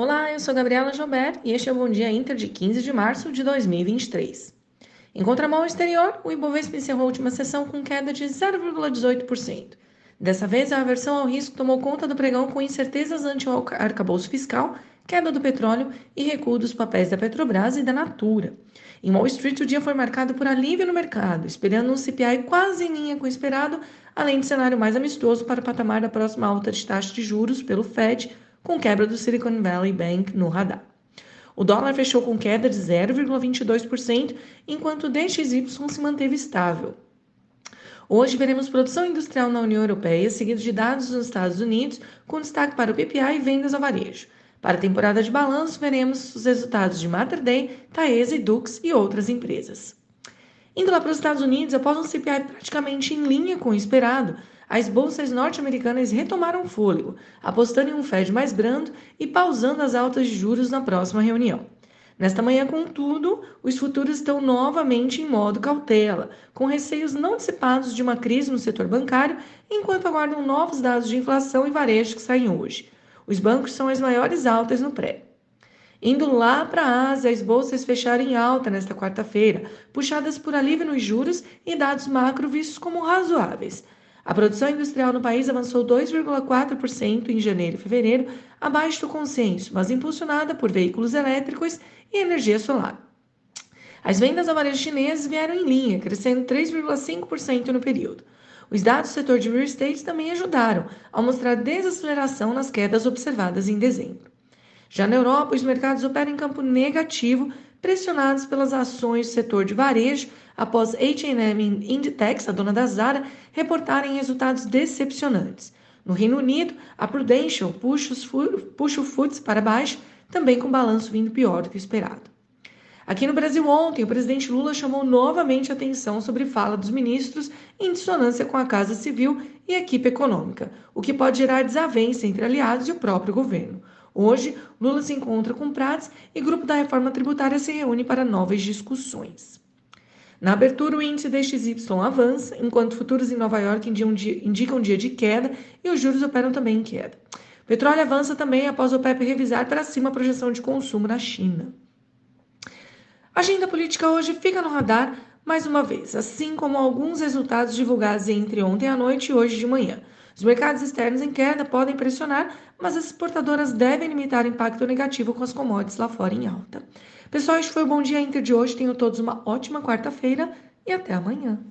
Olá, eu sou Gabriela Jobert e este é o Bom Dia Inter de 15 de março de 2023. Em contramão exterior, o Ibovespa encerrou a última sessão com queda de 0,18%. Dessa vez, a aversão ao risco tomou conta do pregão com incertezas ante o arcabouço fiscal, queda do petróleo e recuo dos papéis da Petrobras e da Natura. Em Wall Street, o dia foi marcado por alívio no mercado, esperando um CPI quase em linha com o esperado, além de cenário mais amistoso para o patamar da próxima alta de taxa de juros pelo Fed, com quebra do Silicon Valley Bank no radar. O dólar fechou com queda de 0,22%, enquanto o DXY se manteve estável. Hoje veremos produção industrial na União Europeia, seguido de dados nos Estados Unidos, com destaque para o PPI e vendas ao varejo. Para a temporada de balanço, veremos os resultados de Mater Day, Taesa e Dux e outras empresas. Indo lá para os Estados Unidos, após um CPI praticamente em linha com o esperado, as bolsas norte-americanas retomaram fôlego, apostando em um Fed mais brando e pausando as altas de juros na próxima reunião. Nesta manhã, contudo, os futuros estão novamente em modo cautela, com receios não dissipados de uma crise no setor bancário, enquanto aguardam novos dados de inflação e varejo que saem hoje. Os bancos são as maiores altas no pré. Indo lá para a Ásia, as bolsas fecharam em alta nesta quarta-feira, puxadas por alívio nos juros e dados macro vistos como razoáveis. A produção industrial no país avançou 2,4% em janeiro e fevereiro, abaixo do consenso, mas impulsionada por veículos elétricos e energia solar. As vendas ao varejo chineses vieram em linha, crescendo 3,5% no período. Os dados do setor de real estate também ajudaram a mostrar desaceleração nas quedas observadas em dezembro. Já na Europa, os mercados operam em campo negativo, pressionados pelas ações do setor de varejo após H&M e Inditex, a dona da Zara, reportarem resultados decepcionantes. No Reino Unido, a Prudential puxa, puxa o FTSE para baixo, também com balanço vindo pior do que esperado. Aqui no Brasil ontem, o presidente Lula chamou novamente atenção sobre fala dos ministros em dissonância com a Casa Civil e equipe econômica, o que pode gerar desavença entre aliados e o próprio governo. Hoje, Lula se encontra com Prats e grupo da reforma tributária se reúne para novas discussões. Na abertura, o índice DXY avança, enquanto futuros em Nova York indicam um dia de queda e os juros operam também em queda. Petróleo avança também após o PEP revisar para cima a projeção de consumo na China. A agenda política hoje fica no radar mais uma vez, assim como alguns resultados divulgados entre ontem à noite e hoje de manhã. Os mercados externos em queda podem pressionar, mas as exportadoras devem limitar o impacto negativo com as commodities lá fora em alta. Pessoal, este foi o Bom Dia Inter de hoje. Tenham todos uma ótima quarta-feira e até amanhã.